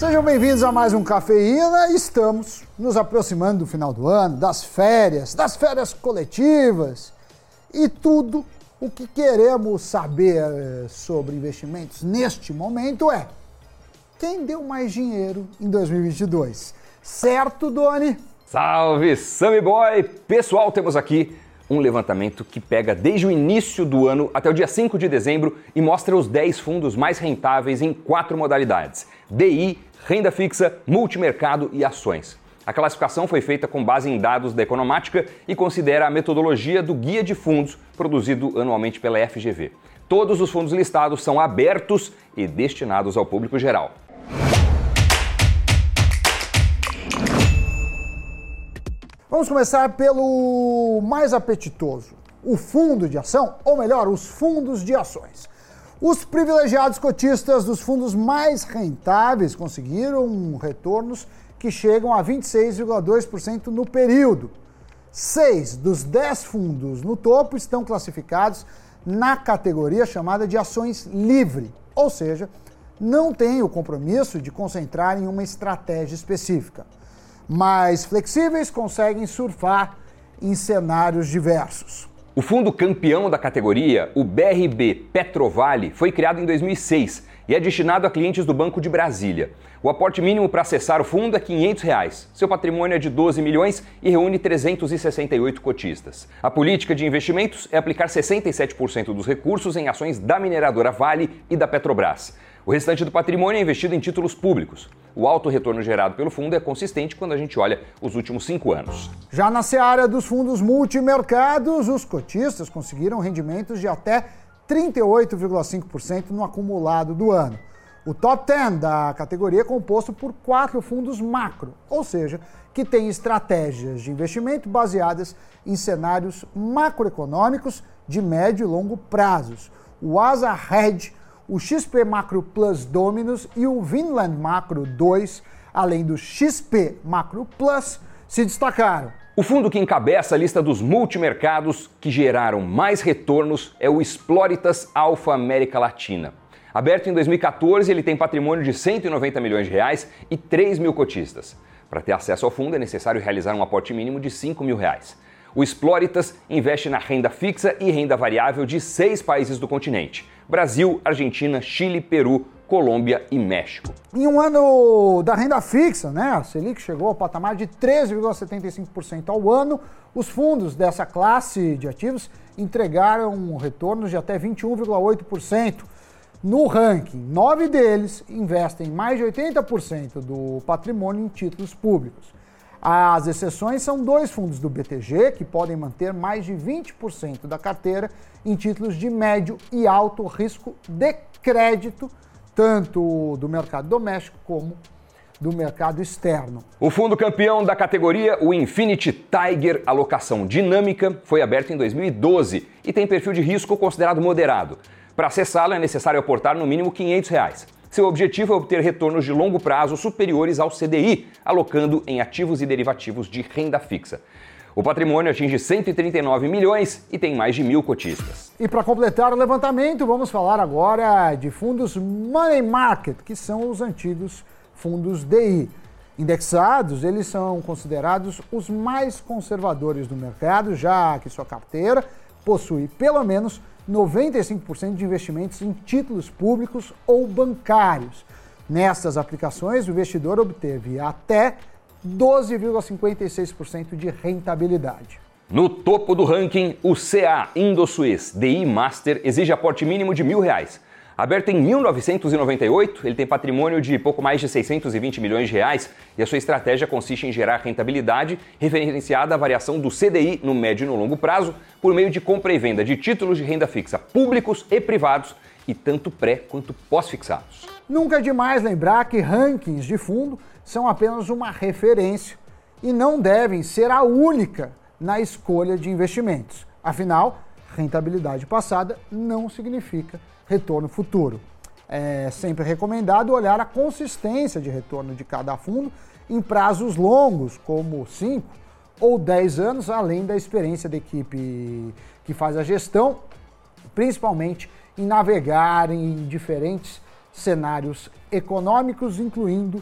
Sejam bem-vindos a mais um Cafeína. Estamos nos aproximando do final do ano, das férias, das férias coletivas e tudo o que queremos saber eh, sobre investimentos neste momento é quem deu mais dinheiro em 2022. Certo, Doni? Salve, Sammy Boy! Pessoal, temos aqui um levantamento que pega desde o início do ano até o dia 5 de dezembro e mostra os 10 fundos mais rentáveis em quatro modalidades: DI, renda fixa, multimercado e ações. A classificação foi feita com base em dados da Economática e considera a metodologia do Guia de Fundos produzido anualmente pela FGV. Todos os fundos listados são abertos e destinados ao público geral. Vamos começar pelo mais apetitoso, o fundo de ação, ou melhor, os fundos de ações. Os privilegiados cotistas dos fundos mais rentáveis conseguiram retornos que chegam a 26,2% no período. Seis dos dez fundos no topo estão classificados na categoria chamada de ações livre, ou seja, não têm o compromisso de concentrar em uma estratégia específica mais flexíveis conseguem surfar em cenários diversos. O fundo campeão da categoria, o BRB Petrovale, foi criado em 2006 e é destinado a clientes do Banco de Brasília. O aporte mínimo para acessar o fundo é 500 reais. Seu patrimônio é de 12 milhões e reúne 368 cotistas. A política de investimentos é aplicar 67% dos recursos em ações da mineradora Vale e da Petrobras. O restante do patrimônio é investido em títulos públicos. O alto retorno gerado pelo fundo é consistente quando a gente olha os últimos cinco anos. Já na seara dos fundos multimercados, os cotistas conseguiram rendimentos de até 38,5% no acumulado do ano. O top 10 da categoria é composto por quatro fundos macro, ou seja, que têm estratégias de investimento baseadas em cenários macroeconômicos de médio e longo prazos. O Asa Hedge o XP Macro Plus Dominus e o Vinland Macro 2, além do XP Macro Plus, se destacaram. O fundo que encabeça a lista dos multimercados que geraram mais retornos é o Exploritas Alpha América Latina. Aberto em 2014, ele tem patrimônio de 190 milhões de reais e 3 mil cotistas. Para ter acesso ao fundo é necessário realizar um aporte mínimo de 5 mil reais. O Exploritas investe na renda fixa e renda variável de seis países do continente: Brasil, Argentina, Chile, Peru, Colômbia e México. Em um ano da renda fixa, né, a Selic chegou ao patamar de 13,75% ao ano. Os fundos dessa classe de ativos entregaram retornos de até 21,8%. No ranking, nove deles investem mais de 80% do patrimônio em títulos públicos. As exceções são dois fundos do BTG, que podem manter mais de 20% da carteira em títulos de médio e alto risco de crédito, tanto do mercado doméstico como do mercado externo. O fundo campeão da categoria, o Infinity Tiger Alocação Dinâmica, foi aberto em 2012 e tem perfil de risco considerado moderado. Para acessá-lo é necessário aportar no mínimo 500 reais. Seu objetivo é obter retornos de longo prazo superiores ao CDI, alocando em ativos e derivativos de renda fixa. O patrimônio atinge 139 milhões e tem mais de mil cotistas. E para completar o levantamento, vamos falar agora de fundos Money Market, que são os antigos fundos DI. Indexados, eles são considerados os mais conservadores do mercado, já que sua carteira possui pelo menos 95% de investimentos em títulos públicos ou bancários. Nessas aplicações, o investidor obteve até 12,56% de rentabilidade. No topo do ranking, o CA Indosuez DI Master exige aporte mínimo de mil reais Aberto em 1998, ele tem patrimônio de pouco mais de 620 milhões de reais e a sua estratégia consiste em gerar rentabilidade referenciada à variação do CDI no médio e no longo prazo por meio de compra e venda de títulos de renda fixa públicos e privados e tanto pré quanto pós-fixados. Nunca é demais lembrar que rankings de fundo são apenas uma referência e não devem ser a única na escolha de investimentos. Afinal, rentabilidade passada não significa retorno futuro. É sempre recomendado olhar a consistência de retorno de cada fundo em prazos longos, como 5 ou 10 anos, além da experiência da equipe que faz a gestão, principalmente em navegar em diferentes cenários econômicos, incluindo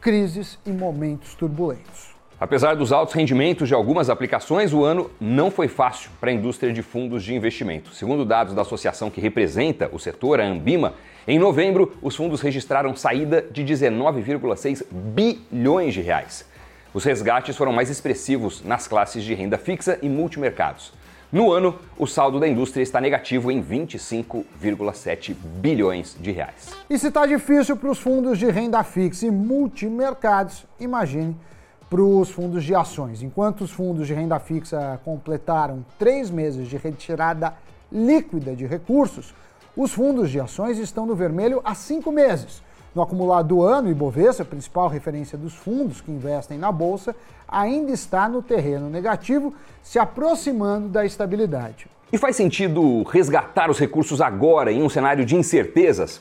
crises e momentos turbulentos. Apesar dos altos rendimentos de algumas aplicações, o ano não foi fácil para a indústria de fundos de investimento. Segundo dados da associação que representa o setor, a Ambima, em novembro os fundos registraram saída de 19,6 bilhões de reais. Os resgates foram mais expressivos nas classes de renda fixa e multimercados. No ano, o saldo da indústria está negativo em 25,7 bilhões de reais. E se está difícil para os fundos de renda fixa e multimercados, imagine para os fundos de ações. Enquanto os fundos de renda fixa completaram três meses de retirada líquida de recursos, os fundos de ações estão no vermelho há cinco meses. No acumulado do ano, o Ibovespa, principal referência dos fundos que investem na bolsa, ainda está no terreno negativo, se aproximando da estabilidade. E faz sentido resgatar os recursos agora em um cenário de incertezas?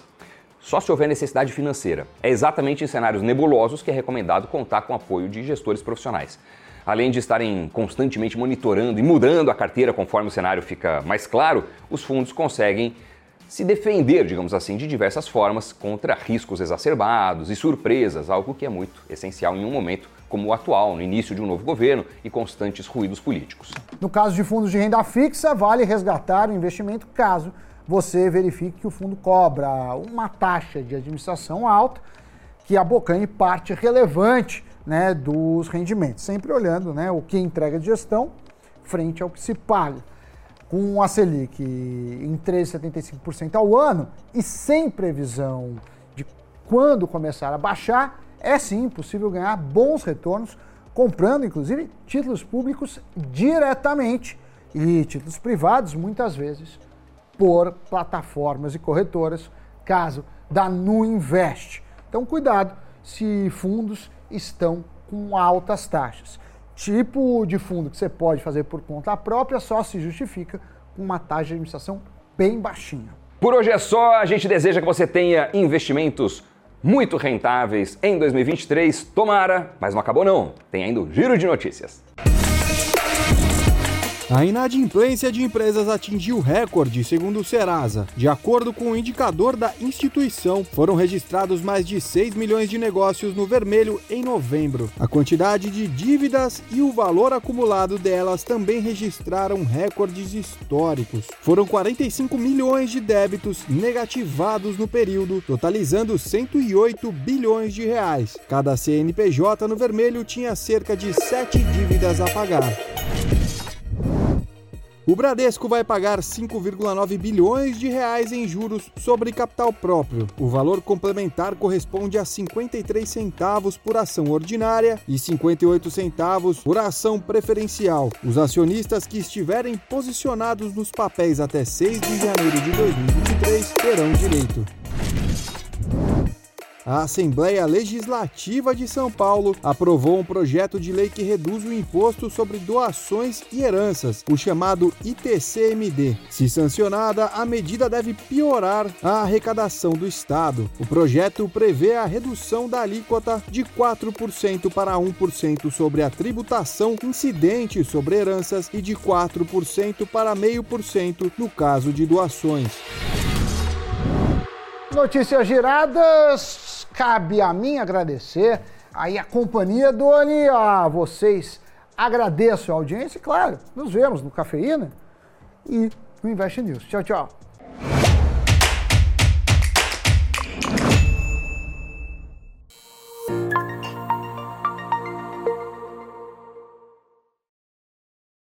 Só se houver necessidade financeira. É exatamente em cenários nebulosos que é recomendado contar com o apoio de gestores profissionais. Além de estarem constantemente monitorando e mudando a carteira conforme o cenário fica mais claro, os fundos conseguem se defender, digamos assim, de diversas formas contra riscos exacerbados e surpresas, algo que é muito essencial em um momento como o atual, no início de um novo governo e constantes ruídos políticos. No caso de fundos de renda fixa, vale resgatar o investimento caso você verifique que o fundo cobra uma taxa de administração alta que abocanhe parte relevante né, dos rendimentos, sempre olhando né, o que entrega de gestão frente ao que se paga. Com a Selic em 3,75% ao ano e sem previsão de quando começar a baixar, é sim possível ganhar bons retornos comprando, inclusive, títulos públicos diretamente e títulos privados, muitas vezes, por plataformas e corretoras, caso da Nu Invest. Então, cuidado se fundos estão com altas taxas tipo de fundo que você pode fazer por conta própria só se justifica com uma taxa de administração bem baixinha. Por hoje é só, a gente deseja que você tenha investimentos muito rentáveis em 2023. Tomara, mas não acabou não. Tem ainda o giro de notícias. A inadimplência de empresas atingiu recorde, segundo o Serasa. De acordo com o indicador da instituição, foram registrados mais de 6 milhões de negócios no vermelho em novembro. A quantidade de dívidas e o valor acumulado delas também registraram recordes históricos. Foram 45 milhões de débitos negativados no período, totalizando 108 bilhões de reais. Cada CNPJ no vermelho tinha cerca de 7 dívidas a pagar. O Bradesco vai pagar 5,9 bilhões de reais em juros sobre capital próprio. O valor complementar corresponde a 53 centavos por ação ordinária e 58 centavos por ação preferencial. Os acionistas que estiverem posicionados nos papéis até 6 de janeiro de 2023 terão direito. A Assembleia Legislativa de São Paulo aprovou um projeto de lei que reduz o imposto sobre doações e heranças, o chamado ITCMD. Se sancionada, a medida deve piorar a arrecadação do Estado. O projeto prevê a redução da alíquota de 4% para 1% sobre a tributação incidente sobre heranças e de 4% para 0,5% no caso de doações. Notícias giradas cabe a mim agradecer aí a companhia, Doni, a vocês. Agradeço a audiência e, claro, nos vemos no Cafeína e no Invest News. Tchau, tchau.